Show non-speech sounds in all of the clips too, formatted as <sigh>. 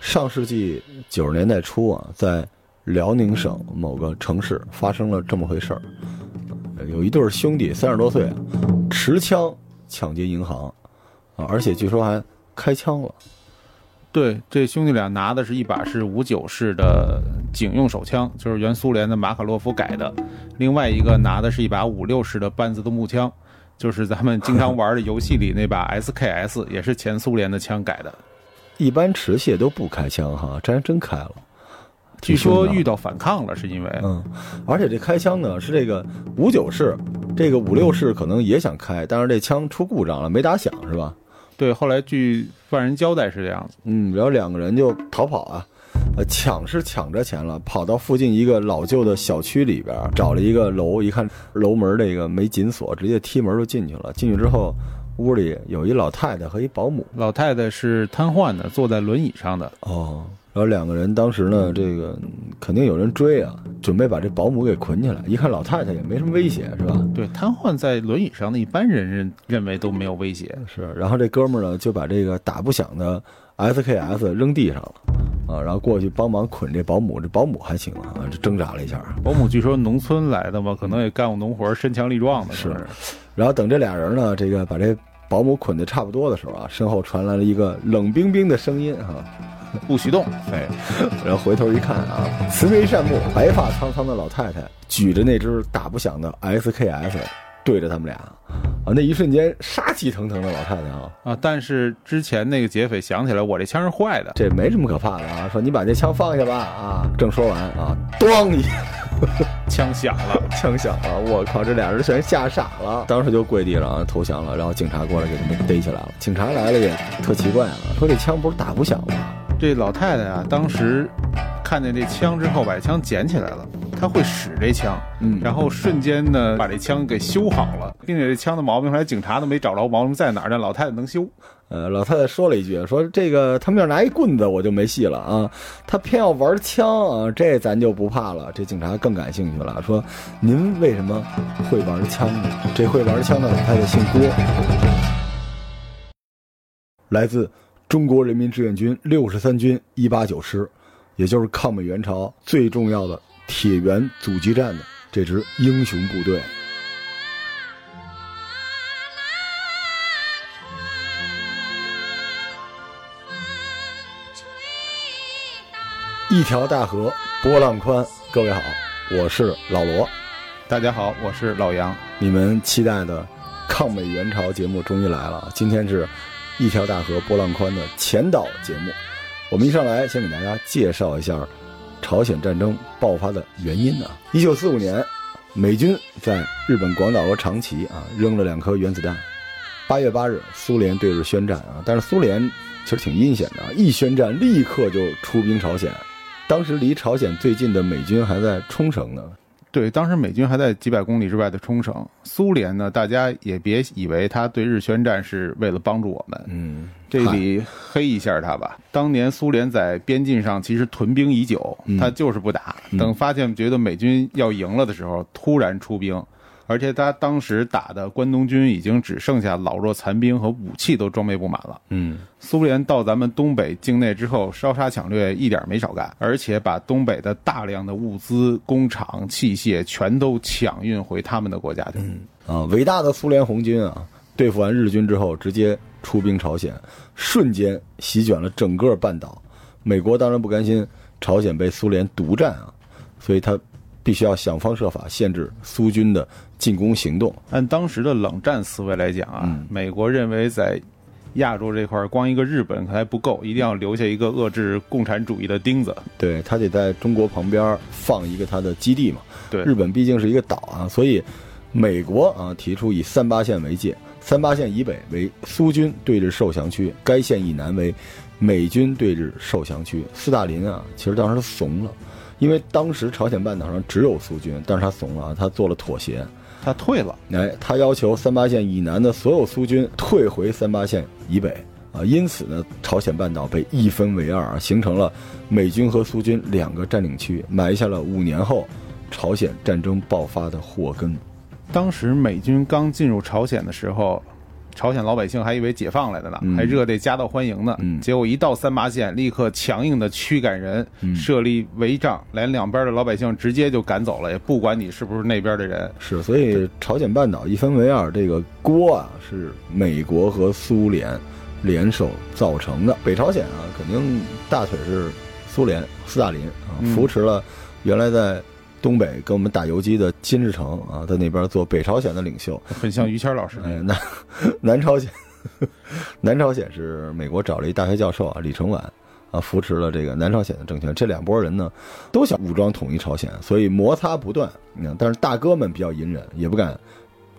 上世纪九十年代初啊，在辽宁省某个城市发生了这么回事儿，有一对兄弟三十多岁，持枪抢劫银行，啊，而且据说还开枪了。对，这兄弟俩拿的是一把是五九式的警用手枪，就是原苏联的马卡洛夫改的；另外一个拿的是一把五六式的半自动步枪，就是咱们经常玩的游戏里那把 SKS，也是前苏联的枪改的。一般持械都不开枪哈，这还真开了。据说遇到反抗了，是因为嗯，而且这开枪呢是这个五九式，这个五六式可能也想开，但是这枪出故障了，没打响是吧？对，后来据犯人交代是这样子。嗯，然后两个人就逃跑啊，呃，抢是抢着钱了，跑到附近一个老旧的小区里边，找了一个楼，一看楼门这个没紧锁，直接踢门就进去了。进去之后，屋里有一老太太和一保姆。老太太是瘫痪的，坐在轮椅上的。哦，然后两个人当时呢，这个嗯肯定有人追啊，准备把这保姆给捆起来。一看老太太也没什么威胁，是吧？对，瘫痪在轮椅上的一般人认认为都没有威胁。是，然后这哥们儿呢就把这个打不响的 SKS 扔地上了，啊，然后过去帮忙捆这保姆，这保姆还行啊，这挣扎了一下，保姆据说农村来的嘛，可能也干过农活，身强力壮的。是然后等这俩人呢，这个把这保姆捆得差不多的时候啊，身后传来了一个冷冰冰的声音哈、不许动。<laughs> 哎，然后回头一看啊，慈眉善目、白发苍苍的老太太举着那只打不响的 SKS 对着他们俩，啊，那一瞬间杀气腾腾的老太太啊，啊！但是之前那个劫匪想起来，我这枪是坏的，这没什么可怕的啊，说你把这枪放下吧啊，正说完啊，咣一下。枪响了。枪响了，我靠，这俩人全吓傻了，当时就跪地上啊投降了，然后警察过来给他们逮起来了。警察来了也特奇怪啊，说这枪不是打不响吗？这老太太啊，当时看见这枪之后，把这枪捡起来了。他会使这枪，嗯然后瞬间呢把这枪给修好了，并且这枪的毛病后来警察都没找着毛病在哪儿，但老太太能修。呃，老太太说了一句，说这个他们要拿一棍子我就没戏了啊，他偏要玩枪啊，这咱就不怕了。这警察更感兴趣了，说您为什么会玩枪呢？这会玩枪的老太太姓郭，来自中国人民志愿军六十三军一八九师，也就是抗美援朝最重要的铁原阻击战的这支英雄部队。一条大河波浪宽，各位好，我是老罗。大家好，我是老杨。你们期待的抗美援朝节目终于来了，今天是一条大河波浪宽的前导节目。我们一上来先给大家介绍一下朝鲜战争爆发的原因啊。一九四五年，美军在日本广岛和长崎啊扔了两颗原子弹。八月八日，苏联对日宣战啊，但是苏联其实挺阴险的啊，一宣战立刻就出兵朝鲜。当时离朝鲜最近的美军还在冲绳呢，对，当时美军还在几百公里之外的冲绳。苏联呢，大家也别以为他对日宣战是为了帮助我们，嗯，这里黑一下他吧。当年苏联在边境上其实屯兵已久，他就是不打。等发现觉得美军要赢了的时候，突然出兵。而且他当时打的关东军已经只剩下老弱残兵和武器都装备不满了。嗯，苏联到咱们东北境内之后，烧杀抢掠一点没少干，而且把东北的大量的物资、工厂、器械全都抢运回他们的国家去。嗯啊，伟大的苏联红军啊，对付完日军之后，直接出兵朝鲜，瞬间席卷了整个半岛。美国当然不甘心朝鲜被苏联独占啊，所以他必须要想方设法限制苏军的进攻行动。按当时的冷战思维来讲啊，美国认为在亚洲这块儿光一个日本还不够，一定要留下一个遏制共产主义的钉子。对他得在中国旁边放一个他的基地嘛。对日本毕竟是一个岛啊，所以美国啊提出以三八线为界，三八线以北为苏军对日受降区，该线以南为美军对日受降区。斯大林啊，其实当时怂了，因为当时朝鲜半岛上只有苏军，但是他怂了啊，他做了妥协。他退了，哎，他要求三八线以南的所有苏军退回三八线以北啊，因此呢，朝鲜半岛被一分为二啊，形成了美军和苏军两个占领区，埋下了五年后朝鲜战争爆发的祸根。当时美军刚进入朝鲜的时候，朝鲜老百姓还以为解放来的呢，嗯还热烈夹道欢迎呢。嗯结果一到三八线，立刻强硬的驱赶人，设立围障，连两边的老百姓直接就赶走了，也不管你是不是那边的人。是，所以朝鲜半岛一分为二，这个锅啊是美国和苏联联手造成的。北朝鲜啊，肯定大腿是苏联斯大林啊，嗯扶持了原来在东北跟我们打游击的金日成啊，在那边做北朝鲜的领袖。很像于谦老师哎，个。南 <laughs> 南朝鲜，<laughs> 南朝鲜是美国找了一大学教授啊，李承晚啊，扶持了这个南朝鲜的政权。这两拨人呢，都想武装统一朝鲜，所以摩擦不断。嗯，但是大哥们比较隐忍，也不敢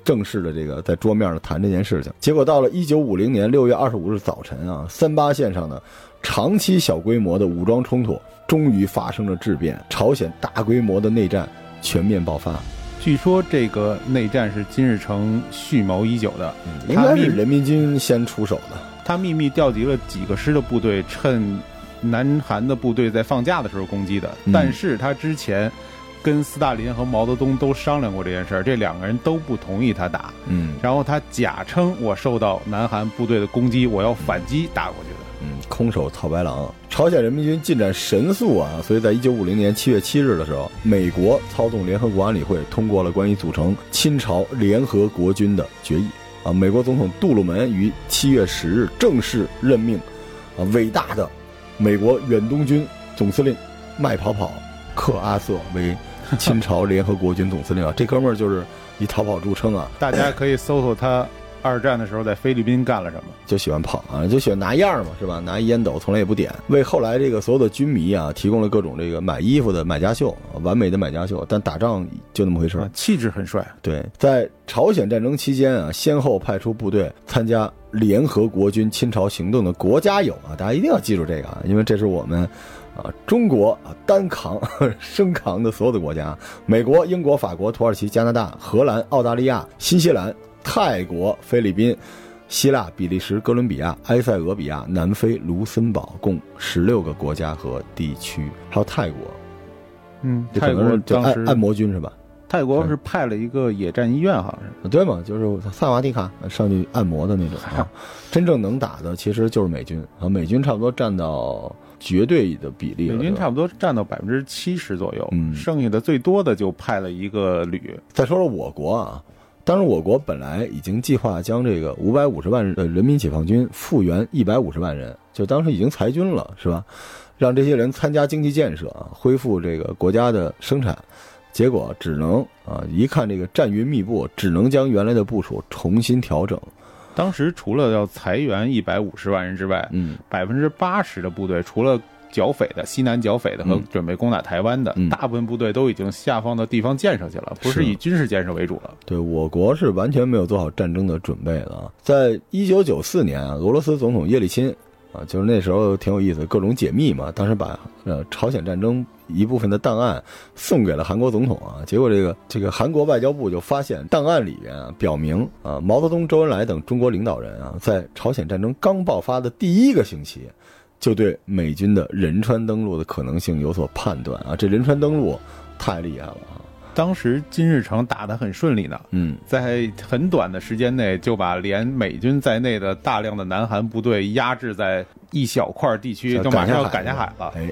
正式的这个在桌面上谈这件事情。结果到了一九五零年六月二十五日早晨啊，三八线上的长期小规模的武装冲突终于发生了质变，朝鲜大规模的内战全面爆发。据说这个内战是金日成蓄谋已久的，应该是人民军先出手的。他秘密调集了几个师的部队，趁南韩的部队在放假的时候攻击的。嗯但是他之前跟斯大林和毛泽东都商量过这件事儿，这两个人都不同意他打。嗯然后他假称我受到南韩部队的攻击，我要反击打过去的。嗯，空手套白狼。朝鲜人民军进展神速啊，所以在一九五零年七月七日的时候，美国操纵联合国安理会通过了关于组成清朝联合国军的决议啊。美国总统杜鲁门于七月十日正式任命啊伟大的美国远东军总司令麦跑跑克阿瑟为清朝联合国军总司令啊。这哥们儿就是以逃跑著称啊，大家可以搜搜他二战的时候在菲律宾干了什么。就喜欢跑啊，就喜欢拿样儿嘛，是吧？拿一烟斗从来也不点，为后来这个所有的军迷啊提供了各种这个买衣服的买家秀，啊完美的买家秀。但打仗就那么回事儿啊，。气质很帅。对，在朝鲜战争期间啊，先后派出部队参加联合国军侵朝行动的国家有啊，大家一定要记住这个啊，因为这是我们啊中国啊单扛 <laughs> 生扛的所有的国家，美国、英国、法国、土耳其、加拿大、荷兰、澳大利亚、新西兰、泰国、菲律宾。希腊、比利时、哥伦比亚、埃塞俄比亚、南非、卢森堡，共十六个国家和地区，还有泰国，嗯，泰国能是就当时按按摩军是吧？泰国是派了一个野战医院，好像是。对嘛，就是萨瓦迪卡上去按摩的那种啊。真正能打的其实就是美军啊，美军差不多占到绝对的比例美军差不多占到百分之七十左右，嗯剩下的最多的就派了一个旅。再说说我国啊，当时我国本来已经计划将这个五百五十万的人民解放军复员一百五十万人，就当时已经裁军了，是吧？让这些人参加经济建设啊，恢复这个国家的生产。结果只能啊，一看这个战云密布，只能将原来的部署重新调整。当时除了要裁员一百五十万人之外，嗯，百分之八十的部队，除了剿匪的、西南剿匪的和嗯准备攻打台湾的，嗯大部分部队都已经下放到地方建设去了，不是是以军事建设为主了。对我国是完全没有做好战争的准备的啊！在一九九四年啊，俄罗斯总统叶利钦啊，就是那时候挺有意思，各种解密嘛。当时把呃朝鲜战争一部分的档案送给了韩国总统啊，结果这个这个韩国外交部就发现档案里边啊，表明啊，毛泽东、周恩来等中国领导人啊，在朝鲜战争刚爆发的第一个星期，就对美军的仁川登陆的可能性有所判断啊！这仁川登陆太厉害了啊！当时金日成打得很顺利呢，嗯。在很短的时间内就把连美军在内的大量的南韩部队压制在一小块地区，就马上要赶下海了。哎，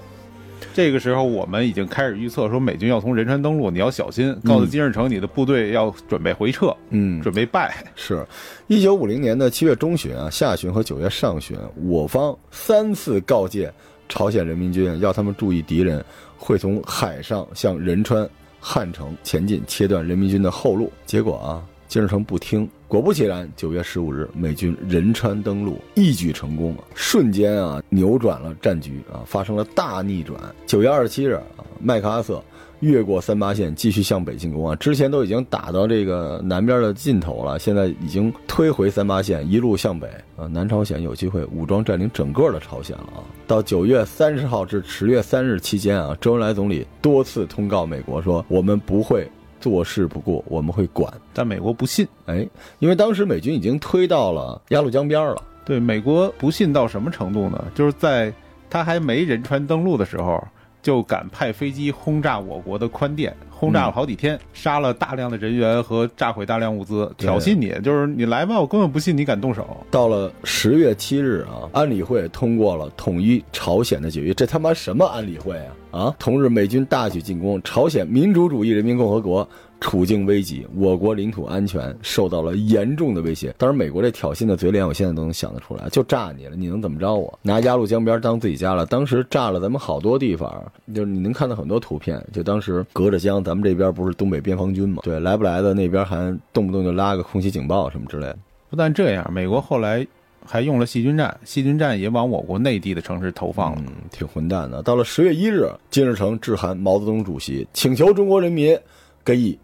这个时候，我们已经开始预测说美军要从仁川登陆，你要小心，告诉金日成你的部队要准备回撤，嗯，准备败。是，一九五零年的七月中旬啊、下旬和九月上旬，我方三次告诫朝鲜人民军，要他们注意敌人会从海上向仁川、汉城前进，切断人民军的后路。结果啊，金日成不听，果不其然，九月十五日，美军仁川登陆，一举成功，瞬间啊扭转了战局啊，发生了大逆转。九月二十七日啊，麦克阿瑟。越过三八线，继续向北进攻啊！之前都已经打到这个南边的尽头了，现在已经推回三八线，一路向北啊！南朝鲜有机会武装占领整个的朝鲜了啊！到九月三十号至十月三日期间啊，周恩来总理多次通告美国说，我们不会坐视不顾，我们会管。但美国不信，哎，因为当时美军已经推到了鸭绿江边了。对美国不信到什么程度呢？就是在他还没仁川登陆的时候，就敢派飞机轰炸我国的宽甸，轰炸了好几天，杀了大量的人员和炸毁大量物资，挑衅你，就是你来吧，我根本不信你敢动手。到了十月七日啊，安理会通过了统一朝鲜的决议，这他妈什么安理会啊？啊！同日，美军大举进攻朝鲜民主主义人民共和国。处境危急，我国领土安全受到了严重的威胁。当然，美国这挑衅的嘴脸，我现在都能想得出来，就炸你了，你能怎么着我？拿鸭绿江边当自己家了。当时炸了咱们好多地方，就是你能看到很多图片。就当时隔着江，咱们这边不是东北边防军嘛？对，来不来的那边还动不动就拉个空袭警报什么之类的。不但这样，美国后来还用了细菌战，细菌战也往我国内地的城市投放了，挺混蛋的。到了十月一日，金日成致函毛泽东主席，请求中国人民给予。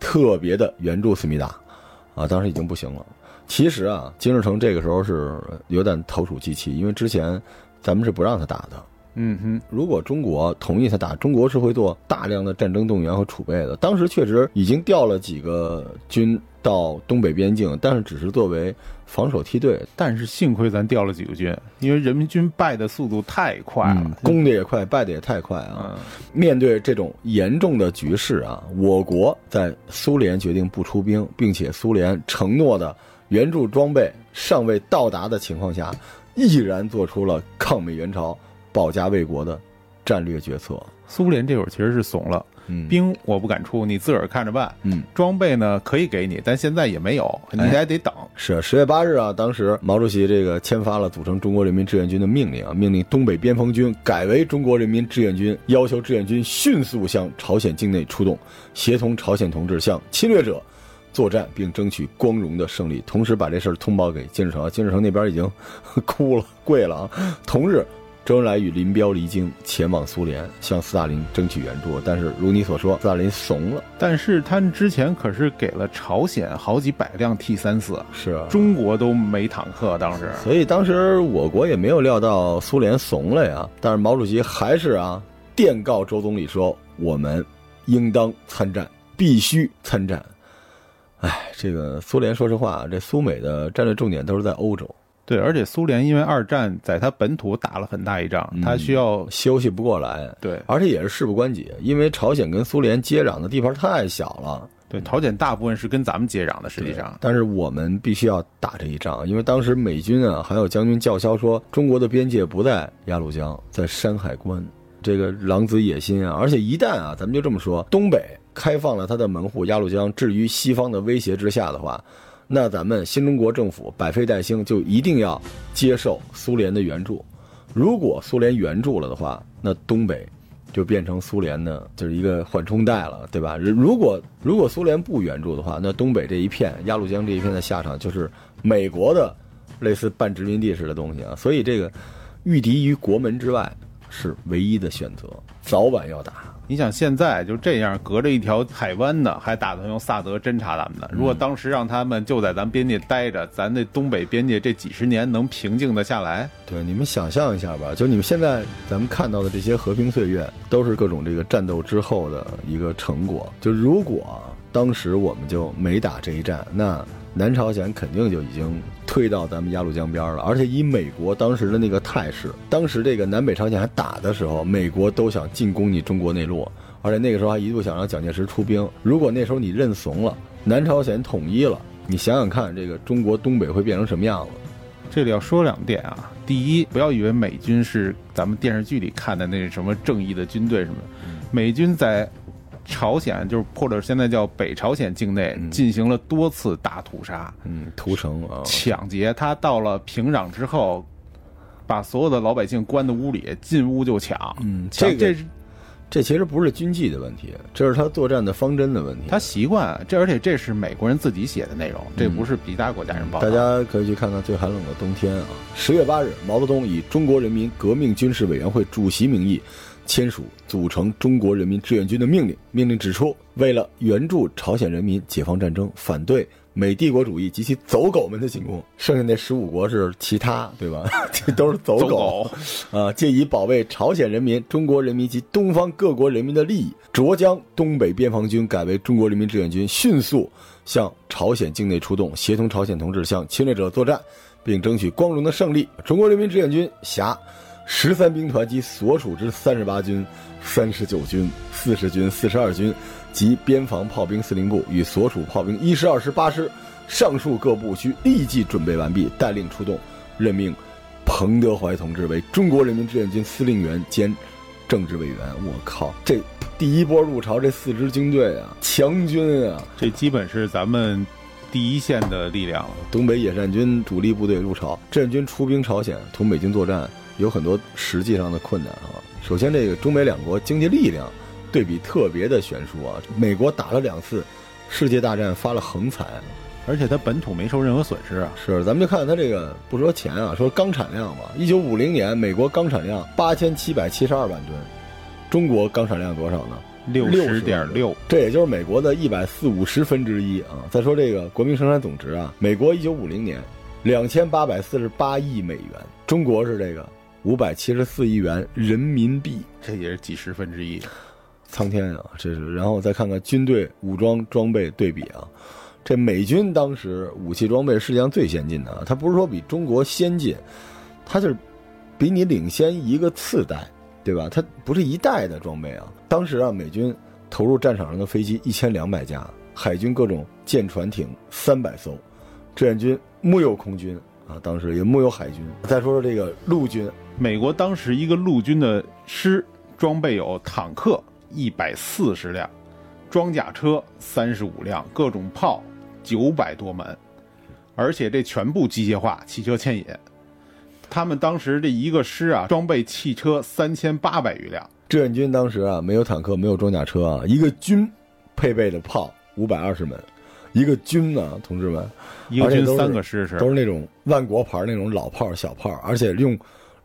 特别的援助思密达，啊，当时已经不行了。其实啊，金日成这个时候是有点投鼠忌器，因为之前咱们是不让他打的。嗯哼，如果中国同意他打，中国是会做大量的战争动员和储备的。当时确实已经调了几个军到东北边境，但是只是作为防守梯队。但是幸亏咱调了几个军，因为人民军败的速度太快了，攻的也快，败的也太快啊！面对这种严重的局势啊，我国在苏联决定不出兵，并且苏联承诺的援助装备尚未到达的情况下，毅然做出了抗美援朝。保家卫国的战略决策，苏联这会儿其实是怂了，兵我不敢出，你自个儿看着办。嗯，装备呢可以给你，但现在也没有，你还得等。是十月八日啊，当时毛主席这个签发了组成中国人民志愿军的命令啊，命令东北边防军改为中国人民志愿军，要求志愿军迅速向朝鲜境内出动，协同朝鲜同志向侵略者作战，并争取光荣的胜利。同时把这事儿通报给金日成，金日成那边已经 <laughs> 哭了，跪了啊。同日。周恩来与林彪离京，前往苏联，向斯大林争取援助。但是如你所说，斯大林怂了。但是他之前可是给了朝鲜好几百辆 T 三四，是啊，中国都没坦克，当时。所以当时我国也没有料到苏联怂了呀。但是毛主席还是啊，电告周总理说：“我们应当参战，必须参战。”哎，这个苏联，说实话，这苏美的战略重点都是在欧洲。对，而且苏联因为二战在他本土打了很大一仗，他需要休息不过来。对，而且也是事不关己，因为朝鲜跟苏联接壤的地方太小了。对，朝鲜大部分是跟咱们接壤的，实际上。但是我们必须要打这一仗，因为当时美军啊，还有将军叫嚣说，中国的边界不在鸭绿江，在山海关。这个狼子野心啊！而且一旦啊，咱们就这么说，东北开放了他的门户，鸭绿江置于西方的威胁之下的话。那咱们新中国政府百废待兴，就一定要接受苏联的援助。如果苏联援助了的话，那东北就变成苏联的，就是一个缓冲带了，对吧？如果如果苏联不援助的话，那东北这一片鸭绿江这一片的下场就是美国的类似半殖民地似的东西啊。所以这个御敌于国门之外是唯一的选择，早晚要打。你想现在就这样隔着一条海湾呢，还打算用萨德侦察咱们呢？如果当时让他们就在咱边界待着，咱那东北边界这几十年能平静的下来？对，你们想象一下吧，就你们现在咱们看到的这些和平岁月，都是各种这个战斗之后的一个成果。就如果当时我们就没打这一战，那。南朝鲜肯定就已经推到咱们鸭绿江边了，而且以美国当时的那个态势，当时这个南北朝鲜还打的时候，美国都想进攻你中国内陆，而且那个时候还一度想让蒋介石出兵。如果那时候你认怂了，南朝鲜统一了，你想想看，这个中国东北会变成什么样子？这里要说两点啊，第一，不要以为美军是咱们电视剧里看的那什么正义的军队什么的，美军在。朝鲜就是或者现在叫北朝鲜境内进行了多次大屠杀，嗯，屠城啊，抢劫。他到了平壤之后，把所有的老百姓关在屋里，进屋就抢。嗯，这这这其实不是军纪的问题，这是他作战的方针的问题。他习惯这，而且这是美国人自己写的内容，这不是其他国家人报。大家可以去看看《最寒冷的冬天》啊。十月八日，毛泽东以中国人民革命军事委员会主席名义。签署组成中国人民志愿军的命令。命令指出，为了援助朝鲜人民解放战争，反对美帝国主义及其走狗们的进攻。剩下那十五国是其他，对吧？<laughs> 这都是走狗 <laughs> 啊！借以保卫朝鲜人民、中国人民及东方各国人民的利益，着将东北边防军改为中国人民志愿军，迅速向朝鲜境内出动，协同朝鲜同志向侵略者作战，并争取光荣的胜利。中国人民志愿军辖。十三兵团及所属之三十八军、三十九军、四十军、四十二军及边防炮兵司令部与所属炮兵一师、二师、八师，上述各部需立即准备完毕，待令出动。任命彭德怀同志为中国人民志愿军司令员兼政治委员。我靠，这第一波入朝这四支军队啊，强军啊，这基本是咱们第一线的力量。东北野战军主力部队入朝，志愿军出兵朝鲜，同美军作战有很多实际上的困难啊。首先，这个中美两国经济力量对比特别的悬殊啊。美国打了两次世界大战，发了横财。而且它本土没受任何损失啊！是，咱们就看看它这个，不说钱啊，说钢产量吧。一九五零年，美国钢产量八千七百七十二万吨，中国钢产量多少呢？六十点六，这也就是美国的一百四五十分之一啊。再说这个国民生产总值啊，美国一九五零年两千八百四十八亿美元，中国是这个五百七十四亿元人民币，这也是几十分之一，苍天啊！这是，然后再看看军队武装装备对比啊。这美军当时武器装备世界上最先进的啊，它不是说比中国先进，它就是比你领先一个次代，对吧？它不是一代的装备啊。当时啊，美军投入战场上的飞机一千两百架，海军各种舰船艇三百艘，志愿军木有空军啊，当时也木有海军。再说说这个陆军，美国当时一个陆军的师装备有坦克一百四十辆，装甲车三十五辆，各种炮。九百多门，而且这全部机械化，汽车牵引。他们当时这一个师啊，装备汽车三千八百余辆。志愿军当时啊，没有坦克，没有装甲车啊，一个军配备的炮五百二十门，一个军呢，同志们，一个军三个师是都是那种万国牌那种老炮小炮，而且用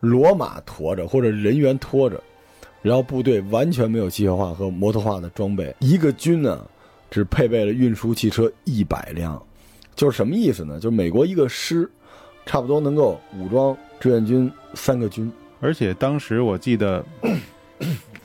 骡马驮着或者人员拖着，然后部队完全没有机械化和摩托化的装备，一个军呢。只配备了运输汽车一百辆，就是什么意思呢？就是美国一个师，差不多能够武装志愿军三个军。而且当时我记得，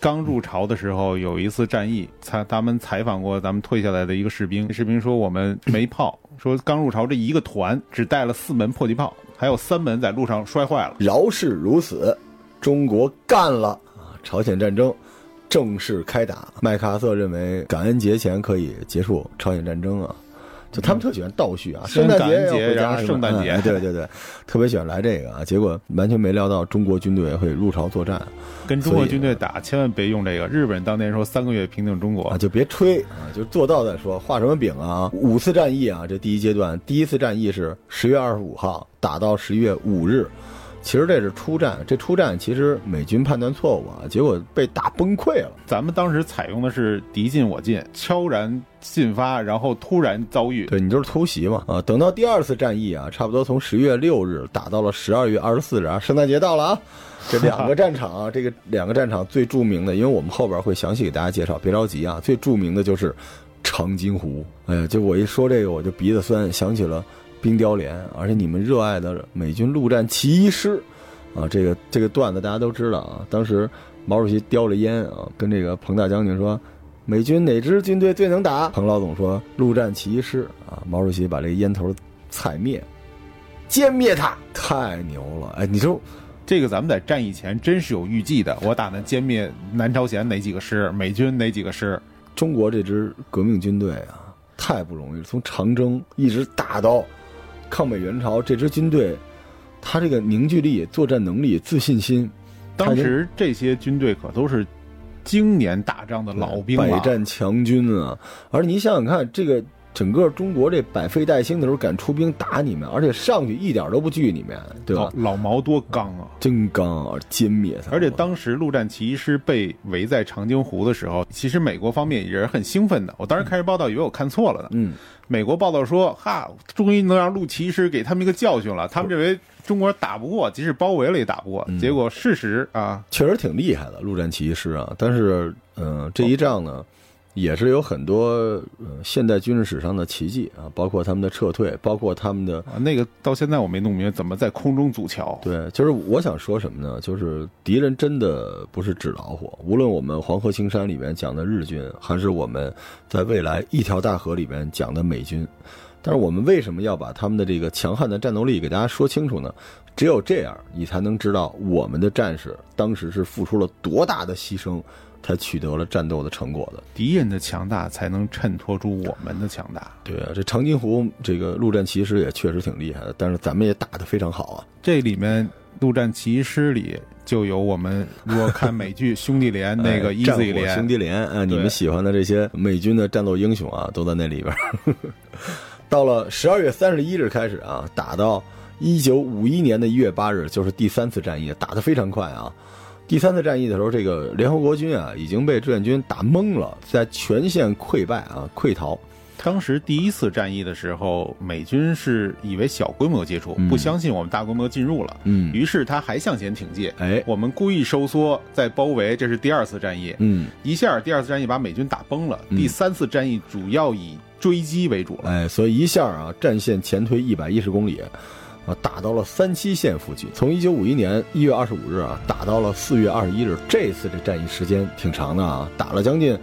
刚入朝的时候有一次战役，采他们采访过咱们退下来的一个士兵，士兵说我们没炮，说刚入朝这一个团只带了四门迫击炮，还有三门在路上摔坏了。饶是如此，中国干了！朝鲜战争。正式开打，麦克阿瑟认为感恩节前可以结束朝鲜战争啊，就他们特喜欢倒叙啊，圣诞节然后圣诞节，对对对，特别喜欢来这个啊，结果完全没料到中国军队会入朝作战，跟中国军队打，千万别用这个。日本人当年说三个月平定中国啊，就别吹啊，就做到再说，画什么饼啊？五次战役啊，这第一阶段，第一次战役是十月二十五号打到十一月五日。其实这是初战，这初战其实美军判断错误啊，结果被打崩溃了。咱们当时采用的是敌进我进，悄然进发，然后突然遭遇。对你就是偷袭嘛啊！等到第二次战役啊，差不多从十月六日打到了十二月二十四日啊，圣诞节到了啊。这两个战场啊，这个两个战场最著名的，因为我们后边会详细给大家介绍，别着急啊。最著名的就是长津湖。哎呀，就我一说这个，我就鼻子酸，想起了。冰雕连，而且你们热爱的美军陆战骑医师，啊，这个这个段子大家都知道啊。当时毛主席叼着烟啊，跟这个彭大将军说：“美军哪支军队最能打？”彭老总说：“陆战骑医师。”啊，毛主席把这个烟头踩灭，歼灭他，太牛了！哎，你说这个咱们在战役前真是有预计的，我打算歼灭南朝鲜哪几个师，美军哪几个师？中国这支革命军队啊，太不容易了，从长征一直打到。抗美援朝这支军队，他这个凝聚力、作战能力、自信心，当时这些军队可都是经年打仗的老兵，百战强军啊！而你想想看，这个。整个中国这百废待兴的时候敢出兵打你们，而且上去一点都不惧你们，对吧？老毛多刚啊，真刚啊，歼灭他！而且当时陆战奇医师被围在长津湖的时候，其实美国方面也是很兴奋的。我当时开始报道，以为我看错了呢。嗯，美国报道说，哈，终于能让陆奇师给他们一个教训了。他们认为中国打不过，即使包围了也打不过。结果事实啊，确实挺厉害的陆战奇医师啊。但是，嗯，这一仗呢？也是有很多呃现代军事史上的奇迹啊，包括他们的撤退，包括他们的啊那个到现在我没弄明白怎么在空中阻桥。对，就是我想说什么呢？就是敌人真的不是纸老虎。无论我们黄河青山里面讲的日军，还是我们在未来一条大河里面讲的美军，但是我们为什么要把他们的这个强悍的战斗力给大家说清楚呢？只有这样，你才能知道我们的战士当时是付出了多大的牺牲，才取得了战斗的成果的。敌人的强大才能衬托出我们的强大。对啊，这长津湖这个陆战骑师也确实挺厉害的，但是咱们也打得非常好啊。这里面陆战骑师里就有我们如果看美剧 <laughs>《兄弟连》那个 Easy 连兄弟连，啊，你们喜欢的这些美军的战斗英雄啊，都在那里边。<laughs> 到了十二月三十一日开始啊，打到。一九五一年的一月八日，就是第三次战役，打得非常快啊！第三次战役的时候，这个联合国军啊已经被志愿军打懵了，在全线溃败啊，溃逃。当时第一次战役的时候，美军是以为小规模接触，不相信我们大规模进入了，嗯，于是他还向前挺进。哎，我们故意收缩，再包围，这是第二次战役。嗯，一下第二次战役把美军打崩了。第三次战役主要以追击为主了。哎，所以一下啊，战线前推一百一十公里。啊，打到了三七线附近。从一九五一年一月二十五日啊，打到了四月二十一日。这次这战役时间挺长的啊，打了将近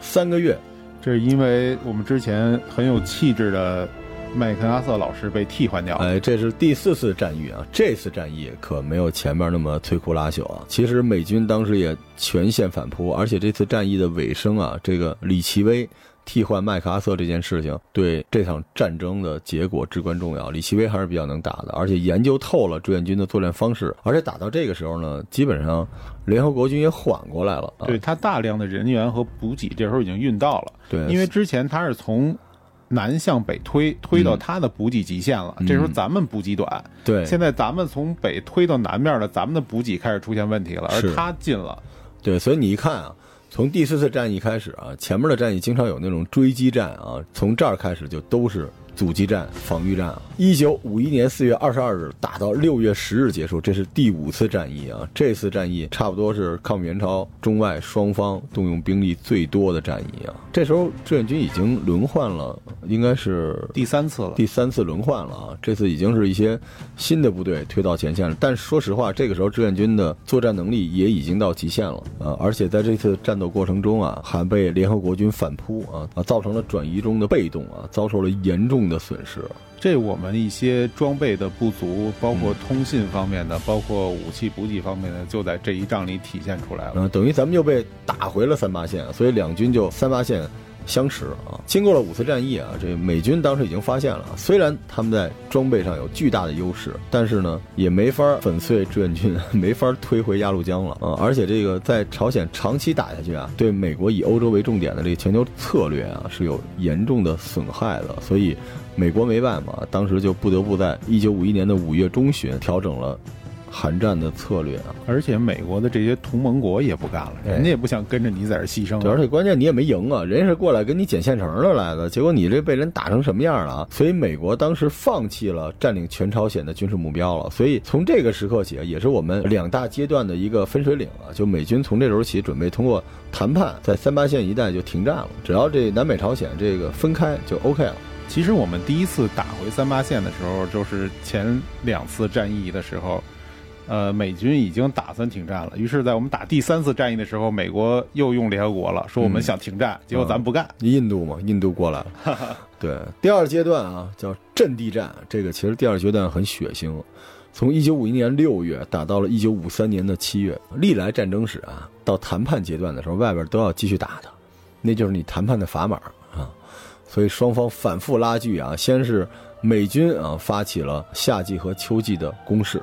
三个月。这是因为我们之前很有气质的麦克阿瑟老师被替换掉了。哎，这是第四次战役啊，这次战役可没有前面那么摧枯拉朽啊。其实美军当时也全线反扑，而且这次战役的尾声啊，这个李奇微。替换麦克阿瑟这件事情对这场战争的结果至关重要。李奇微还是比较能打的，而且研究透了志愿军的作战方式。而且打到这个时候呢，基本上联合国军也缓过来了。对他大量的人员和补给这时候已经运到了。对，因为之前他是从南向北推，推到他的补给极限了。这时候咱们补给短。对，现在咱们从北推到南面了，咱们的补给开始出现问题了，而他进了。对，所以你一看啊。从第四次战役开始啊，前面的战役经常有那种追击战啊，从这儿开始就都是。阻击战、防御战啊！一九五一年四月二十二日打到六月十日结束，这是第五次战役啊！这次战役差不多是抗美援朝中外双方动用兵力最多的战役啊！这时候志愿军已经轮换了，应该是第三次了。第三次轮换了啊！这次已经是一些新的部队推到前线了。但说实话，这个时候志愿军的作战能力也已经到极限了啊！而且在这次战斗过程中啊，还被联合国军反扑啊啊，造成了转移中的被动啊，遭受了严重。的损失，这我们一些装备的不足，包括通信方面的，包括武器补给方面的，就在这一仗里体现出来了。嗯，等于咱们又被打回了三八线，所以两军就三八线。相持啊，经过了五次战役啊，这美军当时已经发现了，虽然他们在装备上有巨大的优势，但是呢，也没法粉碎志愿军，<laughs> 没法推回鸭绿江了啊！而且这个在朝鲜长期打下去啊，对美国以欧洲为重点的这个全球策略啊，是有严重的损害的。所以，美国没办法，当时就不得不在一九五一年的五月中旬调整了。韩战的策略啊，而且美国的这些同盟国也不干了，人家也不想跟着你在这牺牲。而且关键你也没赢啊，人家是过来跟你捡现成的来的，结果你这被人打成什么样了啊？所以美国当时放弃了占领全朝鲜的军事目标了。所以从这个时刻起，也是我们两大阶段的一个分水岭啊。就美军从这时候起准备通过谈判，在三八线一带就停战了，只要这南北朝鲜这个分开就 OK 了。其实我们第一次打回三八线的时候，就是前两次战役的时候。呃，美军已经打算停战了。于是，在我们打第三次战役的时候，美国又用联合国了，说我们想停战，结果咱不干。印度嘛，印度过来了。<laughs> 对，第二阶段啊，叫阵地战。这个其实第二阶段很血腥，从一九五一年六月打到了一九五三年的七月。历来战争史啊，到谈判阶段的时候，外边都要继续打的，那就是你谈判的砝码啊。所以双方反复拉锯啊，先是美军啊发起了夏季和秋季的攻势。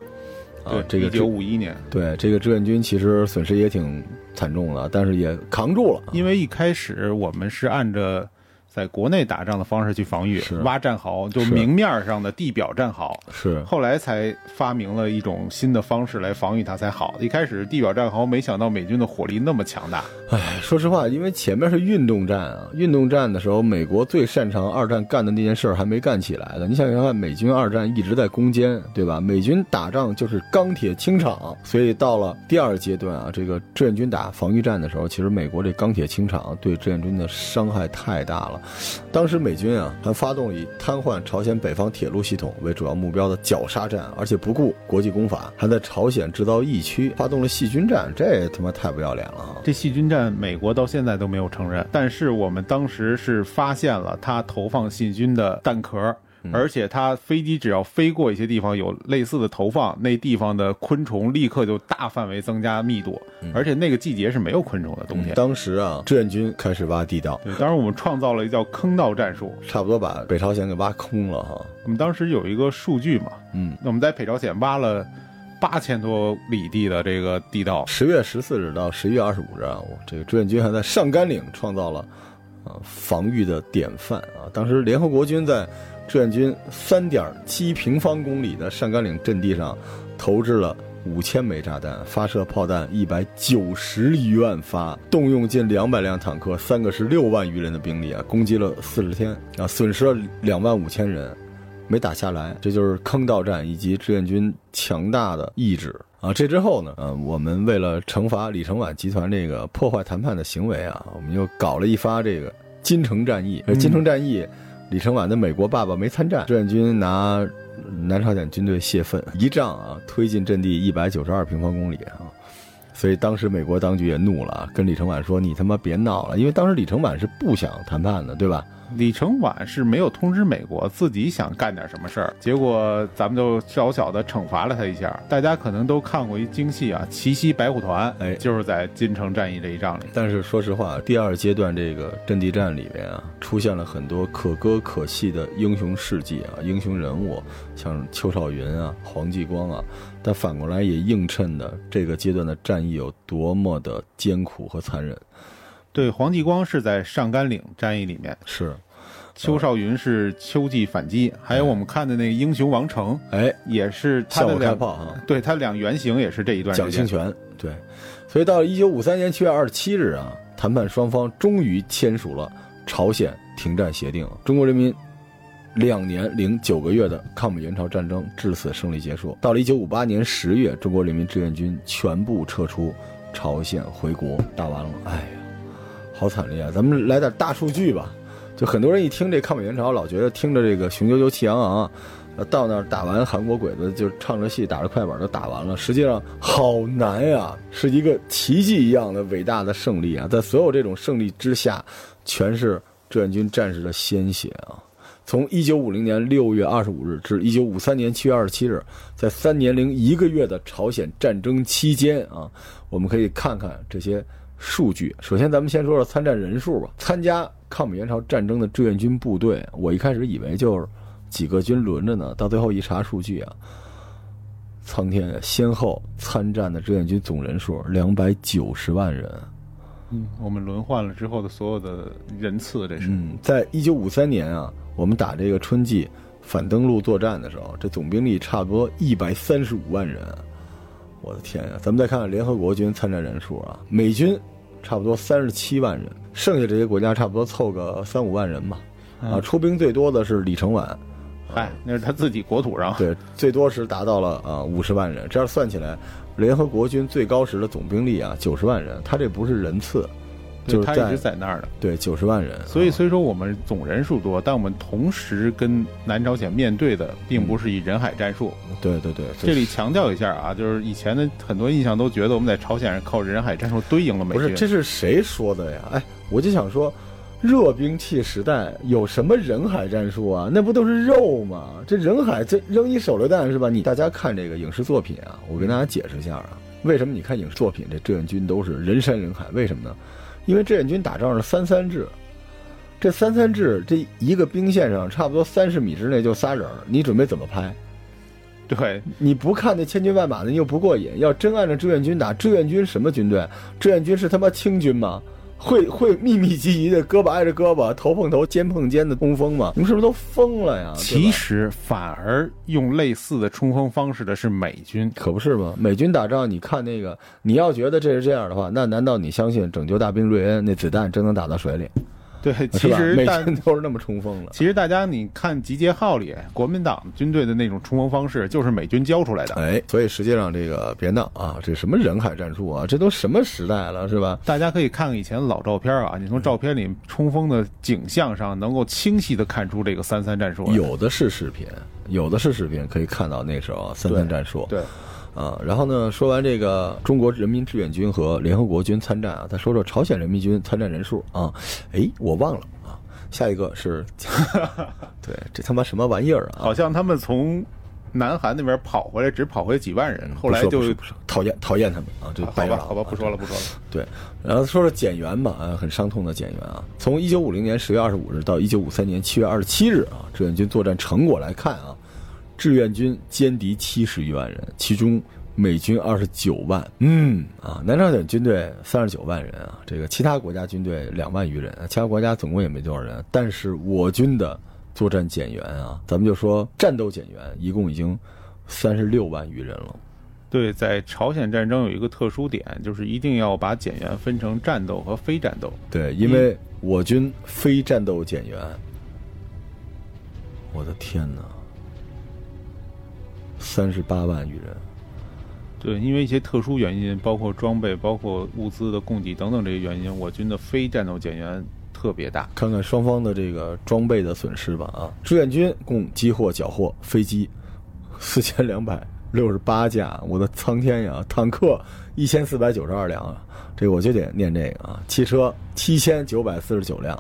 对，这个一九五一年，对这个志愿军其实损失也挺惨重的，但是也扛住了。因为一开始我们是按着。在国内打仗的方式去防御，挖战壕，就明面上的地表战壕。是后来才发明了一种新的方式来防御它才好。一开始地表战壕，没想到美军的火力那么强大。哎，说实话，因为前面是运动战啊，运动战的时候，美国最擅长二战干的那件事还没干起来呢。你想想看，美军二战一直在攻坚，对吧？美军打仗就是钢铁清场，所以到了第二阶段啊，这个志愿军打防御战的时候，其实美国这钢铁清场对志愿军的伤害太大了。当时美军啊，还发动以瘫痪朝鲜北方铁路系统为主要目标的绞杀战，而且不顾国际公法，还在朝鲜制造疫区，发动了细菌战，这他妈太不要脸了啊！这细菌战。战美国到现在都没有承认，但是我们当时是发现了它投放细菌的弹壳。而且它飞机只要飞过一些地方有类似的投放，那地方的昆虫立刻就大范围增加密度，而且那个季节是没有昆虫的冬天。当时啊，志愿军开始挖地道，对，当时我们创造了一个叫坑道战术，差不多把北朝鲜给挖空了哈。我们当时有一个数据嘛，嗯，我们在北朝鲜挖了八千多里地的这个地道。十月十四日到十一月二十五日啊，这个志愿军还在上甘岭创造了啊防御的典范啊。当时联合国军在。志愿军三点七平方公里的上甘岭阵地上，投掷了五千枚炸弹，发射炮弹一百九十余万发，动用近两百辆坦克，三个师六万余人的兵力啊，攻击了四十天啊，损失了两万五千人，没打下来。这就是坑道战以及志愿军强大的意志啊！这之后呢，呃，我们为了惩罚李承晚集团这个破坏谈判的行为啊，我们又搞了一发这个金城战役。金城战役。李承晚的美国爸爸没参战，志愿军拿南朝鲜军队泄愤，一仗啊推进阵地一百九十二平方公里啊，所以当时美国当局也怒了，跟李承晚说：“你他妈别闹了！”因为当时李承晚是不想谈判的，对吧？李承晚是没有通知美国，自己想干点什么事儿，结果咱们就小小的惩罚了他一下。大家可能都看过一京戏啊，《奇袭白虎团》，哎，就是在金城战役这一仗里。但是说实话，第二阶段这个阵地战里边啊，出现了很多可歌可泣的英雄事迹啊，英雄人物，像邱少云啊、黄继光啊。但反过来也映衬的这个阶段的战役有多么的艰苦和残忍。对，黄继光是在上甘岭战役里面是，邱少云是秋季反击，还有我们看的那个英雄王成，哎，也是他的开炮啊，对他两原型也是这一段。蒋清泉，对，所以到了一九五三年七月二十七日啊，谈判双方终于签署了朝鲜停战协定，中国人民两年零九个月的抗美援朝战争至此胜利结束。到了一九五八年十月，中国人民志愿军全部撤出朝鲜回国，打完了，哎。好惨烈啊！咱们来点大数据吧。就很多人一听这抗美援朝，老觉得听着这个雄赳赳气昂昂，到那儿打完韩国鬼子就唱着戏，打着快板就打完了。实际上好难呀，是一个奇迹一样的伟大的胜利啊！在所有这种胜利之下，全是志愿军战士的鲜血啊！从一九五零年六月二十五日至一九五三年七月二十七日，在三年零一个月的朝鲜战争期间啊，我们可以看看这些。数据，首先咱们先说说参战人数吧。参加抗美援朝战争的志愿军部队，我一开始以为就是几个军轮着呢，到最后一查数据啊，苍天，先后参战的志愿军总人数两百九十万人。嗯，我们轮换了之后的所有的人次，这是。嗯，在一九五三年啊，我们打这个春季反登陆作战的时候，这总兵力差不多一百三十五万人。我的天呀！咱们再看看联合国军参战人数啊，美军差不多三十七万人，剩下这些国家差不多凑个三五万人吧。啊，出兵最多的是李承晚，嗨，那是他自己国土上。对，最多时达到了啊五十万人。这样算起来，联合国军最高时的总兵力啊九十万人，他这不是人次。就是他一直在那儿的，对，九十万人。所以虽说我们总人数多，但我们同时跟南朝鲜面对的，并不是以人海战术。对对对，这里强调一下啊，就是以前的很多印象都觉得我们在朝鲜靠人海战术堆赢了美军。不是，这是谁说的呀？哎，我就想说，热兵器时代有什么人海战术啊？那不都是肉吗？这人海这扔一手榴弹是吧？你大家看这个影视作品啊，我跟大家解释一下啊，为什么你看影视作品这志愿军都是人山人海？为什么呢？因为志愿军打仗是三三制，这三三制这一个兵线上差不多三十米之内就仨人你准备怎么拍？对，你不看那千军万马的，你又不过瘾。要真按照志愿军打，志愿军什么军队？志愿军是他妈清军吗？会会密密集集的，胳膊挨着胳膊，头碰头，肩碰肩的冲锋吗？你们是不是都疯了呀？其实反而用类似的冲锋方式的是美军，可不是吗？美军打仗，你看那个，你要觉得这是这样的话，那难道你相信拯救大兵瑞恩那子弹真能打到水里？对，其实每天都是那么冲锋的。其实大家你看《集结号》里国民党军队的那种冲锋方式，就是美军教出来的。哎，所以实际上这个别闹啊，这什么人海战术啊，这都什么时代了，是吧？大家可以看看以前老照片啊，你从照片里冲锋的景象上，能够清晰的看出这个三三战术。有的是视频，有的是视频可以看到那时候三三战术。对。啊。然后呢，说完这个中国人民志愿军和联合国军参战啊，再说说朝鲜人民军参战人数啊。哎，我忘了啊。下一个是，<laughs> 对，这他妈什么玩意儿啊？好像他们从。南韩那边跑回来只跑回来几万人，后来就讨厌讨厌他们啊！这好吧，好吧，不说了，不说了。对，然后说说减员吧，啊，很伤痛的减员啊。从一九五零年十月二十五日到一九五三年七月二十七日啊，志愿军作战成果来看啊，志愿军歼敌七十余万人，其中美军二十九万，嗯啊，南朝鲜军队三十九万人啊，这个其他国家军队两万余人，其他国家总共也没多少人，但是我军的。作战减员啊，咱们就说战斗减员，一共已经三十六万余人了。对，在朝鲜战争有一个特殊点，就是一定要把减员分成战斗和非战斗。对，因为我军非战斗减员，我的天哪，三十八万余人。对，因为一些特殊原因，包括装备、包括物资的供给等等这些原因，我军的非战斗减员。特别大，看看双方的这个装备的损失吧啊！志愿军共击获缴获飞机四千两百六十八架，我的苍天呀！坦克一千四百九十二辆，这个我就得念这个啊！汽车七千九百四十九辆，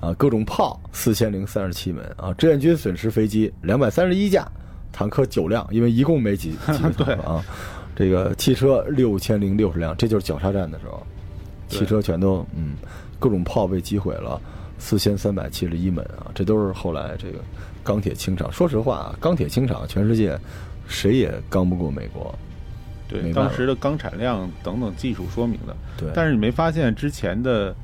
啊，各种炮四千零三十七门啊！志愿军损失飞机两百三十一架，坦克九辆，因为一共没几 <laughs> 几个啊！这个汽车六千零六十辆，这就是绞杀战的时候，汽车全都嗯。各种炮被击毁了，四千三百七十一门啊！这都是后来这个钢铁清场。说实话啊，钢铁清场，全世界谁也刚不过美国。对，当时的钢产量等等技术说明的。对。但是你没发现之前的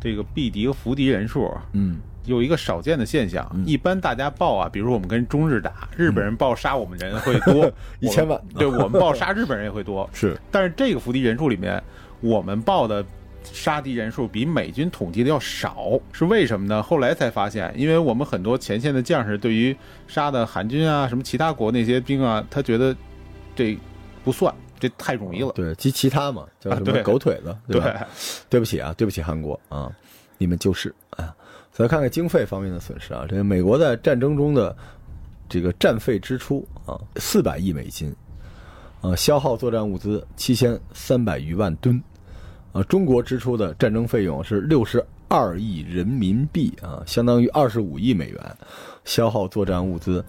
这个毙敌和俘敌人数？嗯。有一个少见的现象，一般大家报啊，比如我们跟中日打，日本人报杀我们人会多 <laughs> 一千万，<laughs> 对我们报杀日本人也会多。<laughs> 是。但是这个伏敌人数里面，我们报的。杀敌人数比美军统计的要少，是为什么呢？后来才发现，因为我们很多前线的将士对于杀的韩军啊、什么其他国那些兵啊，他觉得这不算，这太容易了。对，及其他嘛，叫什么狗腿子，对吧？对不起啊，对不起韩国啊，你们就是啊。再看看经费方面的损失啊，这个美国在战争中的这个战费支出啊，四百亿美金，啊，消耗作战物资七千三百余万吨。啊，中国支出的战争费用是六十二亿人民币啊，相当于二十五亿美元，消耗作战物资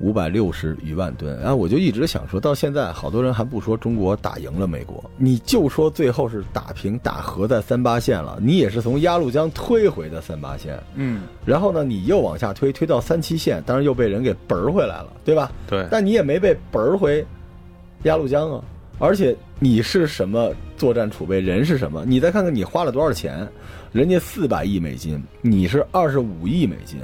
五百六十余万吨。然后我就一直想说，到现在好多人还不说中国打赢了美国，你就说最后是打平打和在三八线了，你也是从鸭绿江推回的三八线，嗯，然后呢，你又往下推，推到三七线，当然又被人给嘣回来了，对吧？对，但你也没被嘣回鸭绿江啊。而且你是什么作战储备？人是什么？你再看看你花了多少钱？人家四百亿美金，你是二十五亿美金，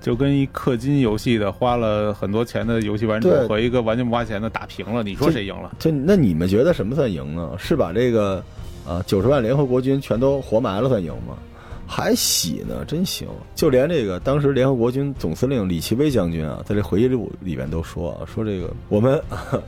就跟一氪金游戏的花了很多钱的游戏玩家和一个完全不花钱的打平了，你说谁赢了？就那你们觉得什么算赢呢？是把这个啊九十万联合国军全都活埋了算赢吗？还喜呢，真行！就连这个当时联合国军总司令李奇微将军啊，在这回忆录里边都说啊，说这个我们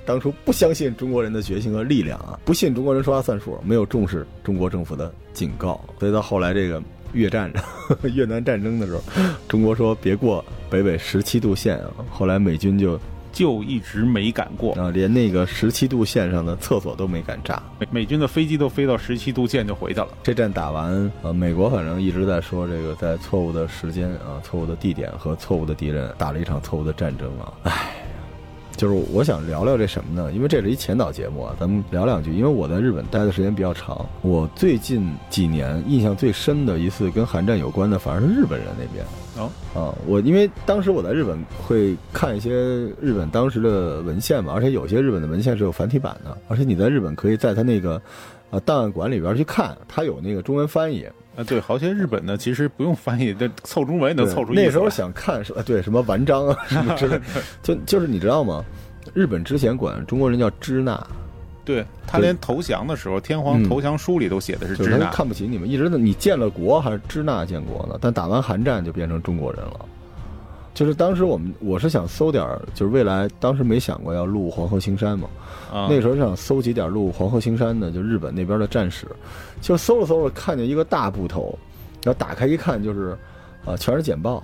当初不相信中国人的决心和力量啊，不信中国人说话算数，没有重视中国政府的警告，所以到后来这个越战 <laughs> 越南战争的时候，中国说别过北纬十七度线啊，后来美军就。就一直没敢过啊，连那个十七度线上的厕所都没敢炸。美美军的飞机都飞到十七度线就回去了。这战打完，呃，美国反正一直在说这个在错误的时间啊、错误的地点和错误的敌人打了一场错误的战争啊。唉，就是我想聊聊这什么呢？因为这是一前导节目啊，咱们聊两句。因为我在日本待的时间比较长，我最近几年印象最深的一次跟韩战有关的，反而是日本人那边。哦啊，我因为当时我在日本会看一些日本当时的文献嘛，而且有些日本的文献是有繁体版的，而且你在日本可以在他那个啊档案馆里边去看，他有那个中文翻译啊。对，好些日本的其实不用翻译，这凑中文也能凑出。那时候想看是对什么文章啊什么之类，<laughs> 就就是你知道吗？日本之前管中国人叫支那。对他连投降的时候，天皇投降书里都写的是支那，看不起你们，一直你建了国还是支那建国呢？但打完韩战就变成中国人了。就是当时我们我是想搜点，就是未来当时没想过要录黄河青山嘛，啊那时候想搜集点录黄河青山的，就日本那边的战史，就搜着搜着看见一个大部头，然后打开一看就是，啊，全是简报，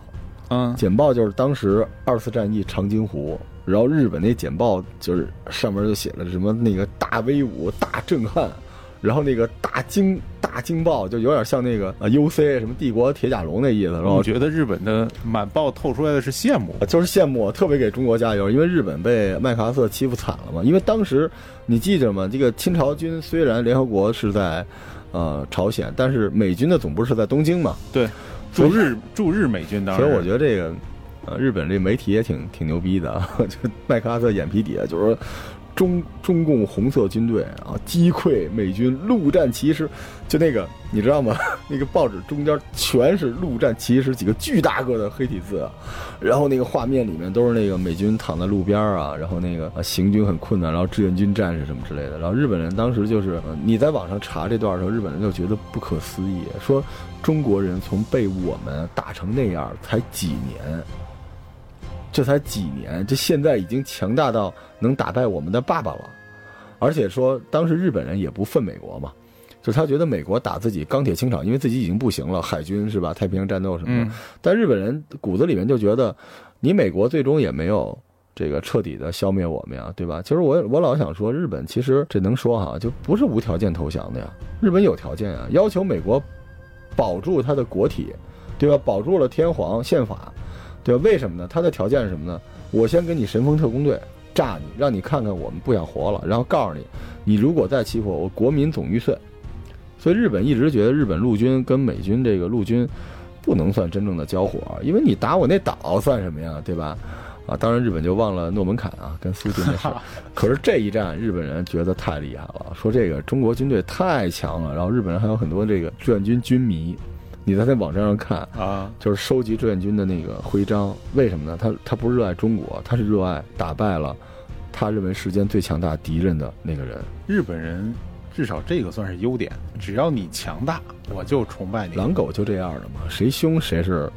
嗯，简报就是当时二次战役长津湖。然后日本那简报就是上面就写了什么那个大威武、大震撼，然后那个大惊大惊爆，就有点像那个啊 U C 什么帝国铁甲龙那意思。然后我觉得日本的满报透出来的是羡慕，就是羡慕，特别给中国加油，因为日本被麦克阿瑟欺负惨了嘛。因为当时你记着吗？这个清朝军虽然联合国是在呃朝鲜，但是美军的总部是在东京嘛。对，驻日驻日美军当时。所以我觉得这个。呃，日本这媒体也挺挺牛逼的，<laughs> 就麦克阿瑟眼皮底下就是说，中中共红色军队啊击溃美军陆战骑师，就那个你知道吗？<laughs> 那个报纸中间全是陆战骑师几个巨大个的黑体字，然后那个画面里面都是那个美军躺在路边啊，然后那个行军很困难，然后志愿军战士什么之类的。然后日本人当时就是你在网上查这段的时候，日本人就觉得不可思议，说中国人从被我们打成那样才几年。这才几年，这现在已经强大到能打败我们的爸爸了，而且说当时日本人也不愤美国嘛，就他觉得美国打自己钢铁清场，因为自己已经不行了，海军是吧？太平洋战斗什么的，但日本人骨子里面就觉得，你美国最终也没有这个彻底的消灭我们呀，对吧？其实我我老想说，日本其实这能说哈，就不是无条件投降的呀，日本有条件啊，要求美国保住他的国体，对吧？保住了天皇宪法。对，为什么呢？他的条件是什么呢？我先给你神风特工队炸你，让你看看我们不想活了，然后告诉你，你如果再欺负我，我国民总预碎。所以日本一直觉得日本陆军跟美军这个陆军不能算真正的交火，因为你打我那岛算什么呀？对吧？啊，当然日本就忘了诺门坎啊，跟苏军的事。<laughs> 可是这一战，日本人觉得太厉害了，说这个中国军队太强了，然后日本人还有很多这个志愿军军迷。你在那网站上看啊，就是收集志愿军的那个徽章，为什么呢？他他不是热爱中国，他是热爱打败了他认为世间最强大敌人的那个人。日本人至少这个算是优点，只要你强大，我就崇拜你。狼狗就这样的嘛，谁凶谁是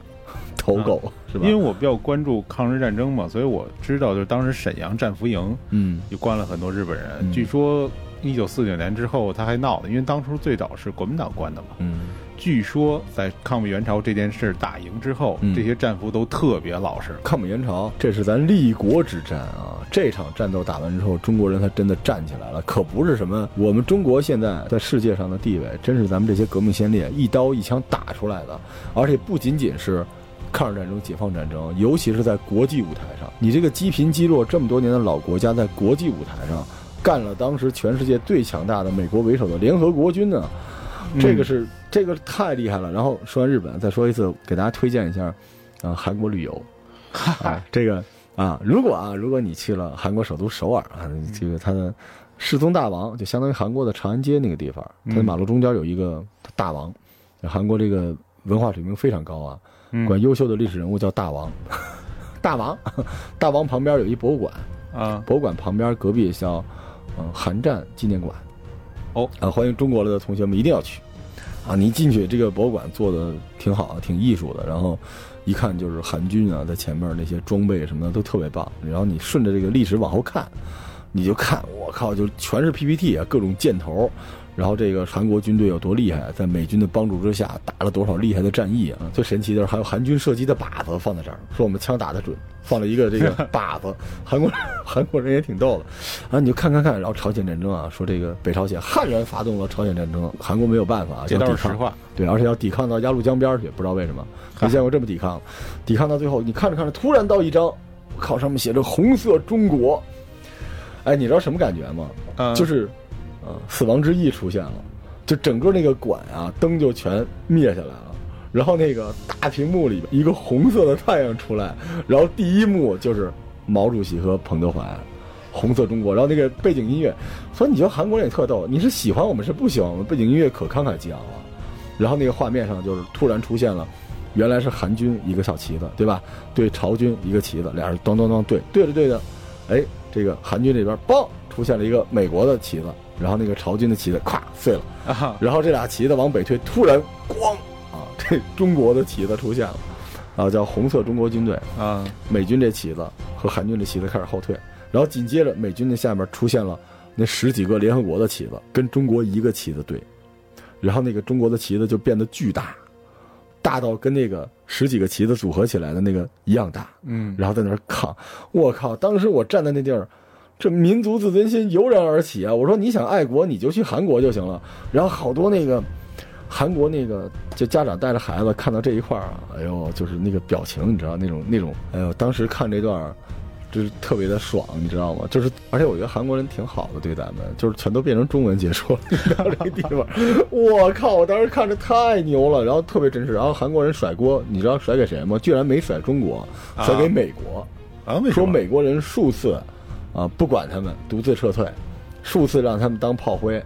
头狗，是吧？因为我比较关注抗日战争嘛，所以我知道，就是当时沈阳战俘营，嗯，就关了很多日本人。据说一九四九年之后他还闹呢，因为当初最早是国民党关的嘛，嗯。据说在抗美援朝这件事打赢之后，这些战俘都特别老实。抗美援朝，这是咱立国之战啊！这场战斗打完之后，中国人他真的站起来了，可不是什么我们中国现在在世界上的地位，真是咱们这些革命先烈一刀一枪打出来的。而且不仅仅是抗日战争、解放战争，尤其是在国际舞台上，你这个积贫积弱这么多年的老国家，在国际舞台上干了当时全世界最强大的美国为首的联合国军呢，这个是。这个太厉害了。然后说完日本，再说一次，给大家推荐一下，啊，韩国旅游。<laughs> 啊，这个啊，如果啊，如果你去了韩国首都首尔啊，这个它的世宗大王，就相当于韩国的长安街那个地方，它的马路中间有一个大王。韩国这个文化水平非常高啊，管优秀的历史人物叫大王。大王，大王旁边有一博物馆啊，博物馆旁边隔壁叫嗯韩战纪念馆。哦，啊，欢迎中国来的同学们一定要去。啊，你进去这个博物馆做的挺好，挺艺术的。然后一看就是韩军啊，在前面那些装备什么的都特别棒。然后你顺着这个历史往后看，你就看，我靠，就全是 PPT 啊，各种箭头。然后这个韩国军队有多厉害，在美军的帮助之下打了多少厉害的战役啊！最神奇的是还有韩军射击的靶子放在这儿，说我们枪打得准，放了一个这个 <laughs> 靶子。韩国韩国人也挺逗的，啊，你就看看看。然后朝鲜战争啊，说这个北朝鲜悍然发动了朝鲜战争，韩国没有办法，这都是实话。对，而且要抵抗到鸭绿江边去，不知道为什么没见过这么抵抗，抵抗到最后，你看着看着，突然到一张，靠，上面写着“红色中国”，哎，你知道什么感觉吗？就是。啊，死亡之翼出现了，就整个那个馆啊，灯就全灭下来了，然后那个大屏幕里边一个红色的太阳出来，然后第一幕就是毛主席和彭德怀，红色中国，然后那个背景音乐，所以你觉得韩国人也特逗，你是喜欢我们是不喜欢我们？背景音乐可慷慨激昂了，然后那个画面上就是突然出现了，原来是韩军一个小旗子，对吧？对朝军一个旗子，俩人咚咚咚对对着对着，哎，这个韩军这边嘣出现了一个美国的旗子。然后那个朝军的旗子咵碎了，然后这俩旗子往北退，突然咣啊，<laughs> 这中国的旗子出现了，啊，叫红色中国军队。啊，美军这旗子和韩军这旗子开始后退，然后紧接着美军的下面出现了那十几个联合国的旗子跟中国一个旗子对，然后那个中国的旗子就变得巨大，大到跟那个十几个旗子组合起来的那个一样大，嗯，然后在那儿抗，我靠！当时我站在那地儿，这民族自尊心油然而起啊！我说你想爱国，你就去韩国就行了。然后好多那个韩国那个就家长带着孩子看到这一块儿啊，哎呦，就是那个表情，你知道那种那种，哎呦，当时看这段儿。就是特别的爽，你知道吗？就是，而且我觉得韩国人挺好的，对咱们，就是全都变成中文解说了。到这个地方，我靠！我当时看着太牛了，然后特别真实。然后韩国人甩锅，你知道甩给谁吗？居然没甩中国，甩给美国。啊，为说美国人数次啊不管他们，独自撤退，数次让他们当炮灰，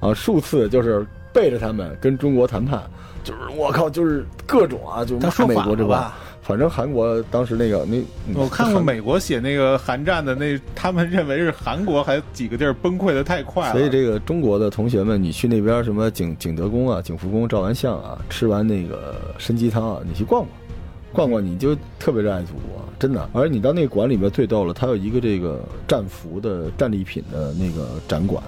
啊，数次就是背着他们跟中国谈判，就是我靠，就是各种啊，就骂美国这吧。反正韩国当时那个，那我看过美国写那个韩战的那，他们认为是韩国还几个地儿崩溃的太快了。所以这个中国的同学们，你去那边什么景景德宫啊、景福宫照完相啊，吃完那个参鸡汤啊，你去逛逛，逛逛你就特别热爱祖国，真的。而你到那个馆里面最逗了，它有一个这个战俘的战利品的那个展馆，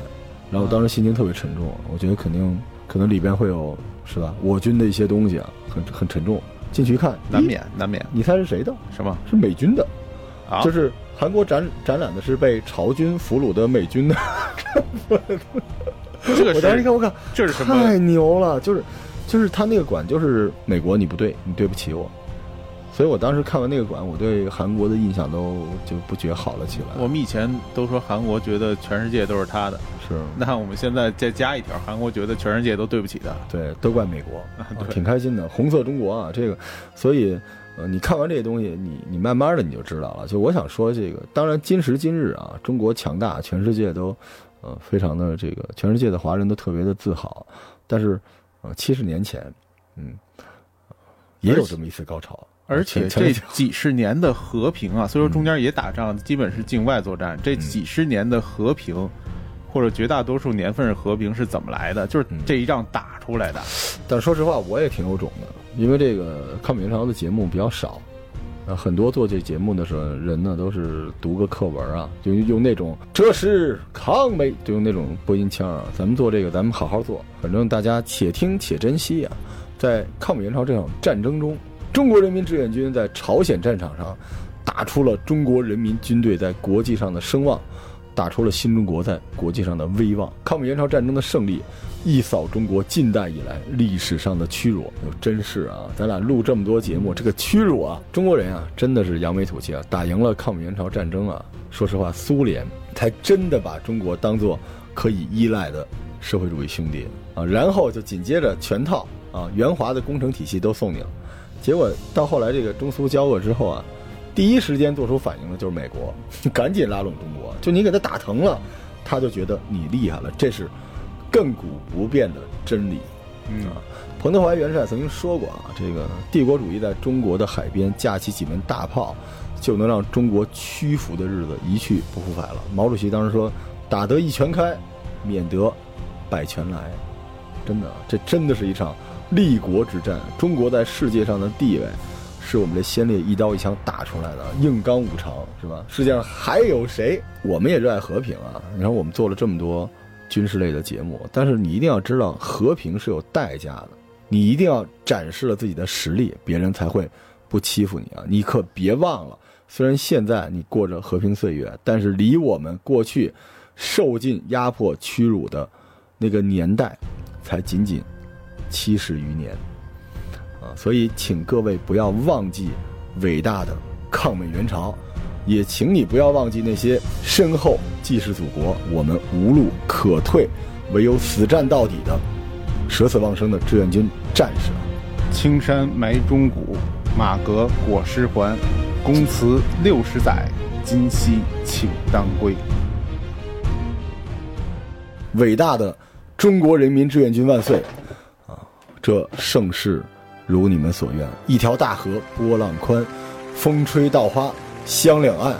然后当时心情特别沉重，我觉得肯定可能里边会有是吧？我军的一些东西啊，很很沉重。进去一看，难免难免。你猜是谁的？什么？是美军的，啊，就是韩国展展览的是被朝军俘虏的美军的。这个 <laughs> 我当时一看，我靠，这是什么？太牛了！就是，就是他那个馆，就是美国，你不对，你对不起我。所以我当时看完那个馆，我对韩国的印象都就不觉好了起来。我们以前都说韩国觉得全世界都是他的。是，那我们现在再加一条，韩国觉得全世界都对不起他，对，都怪美国，挺开心的，红色中国啊，这个，所以，呃，你看完这些东西，你你慢慢的你就知道了。就我想说这个，当然今时今日啊，中国强大，全世界都，呃，非常的这个，全世界的华人都特别的自豪。但是，呃，七十年前，嗯，也有这么一次高潮，而且这几十年的和平啊，虽说中间也打仗，基本是境外作战，这几十年的和平。或者绝大多数年份是和平是怎么来的？就是这一仗打出来的。但说实话，我也挺有种的，因为这个抗美援朝的节目比较少，啊，很多做这节目的时候人呢都是读个课文啊，就用那种这是抗美，就用那种播音腔啊。咱们做这个，咱们好好做，反正大家且听且珍惜啊。在抗美援朝这场战争中，中国人民志愿军在朝鲜战场上打出了中国人民军队在国际上的声望。打出了新中国在国际上的威望。抗美援朝战争的胜利，一扫中国近代以来历史上的屈辱。真是啊，咱俩录这么多节目，这个屈辱啊，中国人啊，真的是扬眉吐气啊！打赢了抗美援朝战争啊，说实话，苏联才真的把中国当做可以依赖的社会主义兄弟啊。然后就紧接着全套啊，援华的工程体系都送你了。结果到后来这个中苏交恶之后啊。第一时间做出反应的就是美国，<laughs> 赶紧拉拢中国。就你给他打疼了，他就觉得你厉害了，这是亘古不变的真理。嗯，彭德怀元帅曾经说过啊，这个帝国主义在中国的海边架起几门大炮，就能让中国屈服的日子一去不复返了。毛主席当时说：“打得一拳开，免得百拳来。”真的，这真的是一场立国之战。中国在世界上的地位。是我们这先烈一刀一枪打出来的，硬刚五常是吧？世界上还有谁？我们也热爱和平啊！你看我们做了这么多军事类的节目，但是你一定要知道，和平是有代价的。你一定要展示了自己的实力，别人才会不欺负你啊！你可别忘了，虽然现在你过着和平岁月，但是离我们过去受尽压迫屈辱的那个年代，才仅仅七十余年。啊所以，请各位不要忘记伟大的抗美援朝，也请你不要忘记那些身后既是祖国，我们无路可退，唯有死战到底的舍死忘生的志愿军战士。青山埋忠骨，马革裹尸还。公祠六十载，今夕请当归。伟大的中国人民志愿军万岁！这盛世。如你们所愿，一条大河波浪宽，风吹稻花香两岸。